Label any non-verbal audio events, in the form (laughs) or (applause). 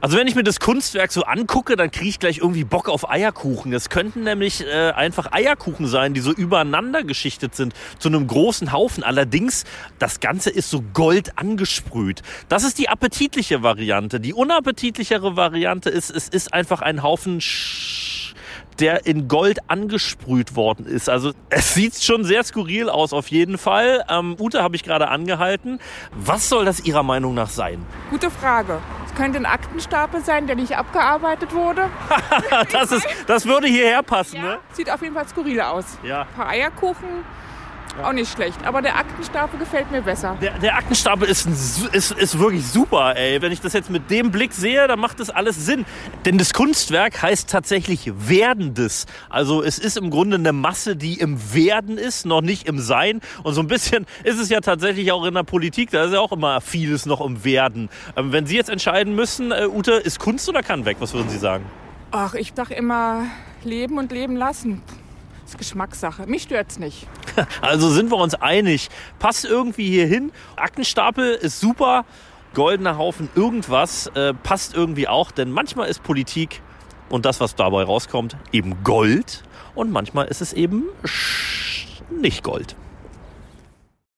Also wenn ich mir das Kunstwerk so angucke, dann kriege ich gleich irgendwie Bock auf Eierkuchen. Es könnten nämlich äh, einfach Eierkuchen sein, die so übereinander geschichtet sind zu einem großen Haufen. Allerdings, das Ganze ist so gold angesprüht. Das ist die appetitliche Variante. Die unappetitlichere Variante ist, es ist einfach ein Haufen Sch der in Gold angesprüht worden ist. Also es sieht schon sehr skurril aus auf jeden Fall. Ähm, Ute habe ich gerade angehalten. Was soll das Ihrer Meinung nach sein? Gute Frage. Es könnte ein Aktenstapel sein, der nicht abgearbeitet wurde. (laughs) das, ist, das würde hierher passen, Ja, ne? sieht auf jeden Fall skurril aus. Ja. Ein paar Eierkuchen, auch nicht schlecht. Aber der Aktenstapel gefällt mir besser. Der, der Aktenstapel ist, ist, ist wirklich super, ey. Wenn ich das jetzt mit dem Blick sehe, dann macht das alles Sinn. Denn das Kunstwerk heißt tatsächlich Werdendes. Also es ist im Grunde eine Masse, die im Werden ist, noch nicht im Sein. Und so ein bisschen ist es ja tatsächlich auch in der Politik, da ist ja auch immer vieles noch im Werden. Ähm, wenn Sie jetzt entscheiden müssen, äh, Ute, ist Kunst oder kann weg? Was würden Sie sagen? Ach, ich sag immer, leben und leben lassen. Das ist Geschmackssache. Mich stört's nicht. (laughs) Also sind wir uns einig. Passt irgendwie hier hin. Aktenstapel ist super. Goldener Haufen irgendwas äh, passt irgendwie auch. Denn manchmal ist Politik und das, was dabei rauskommt, eben Gold. Und manchmal ist es eben nicht Gold.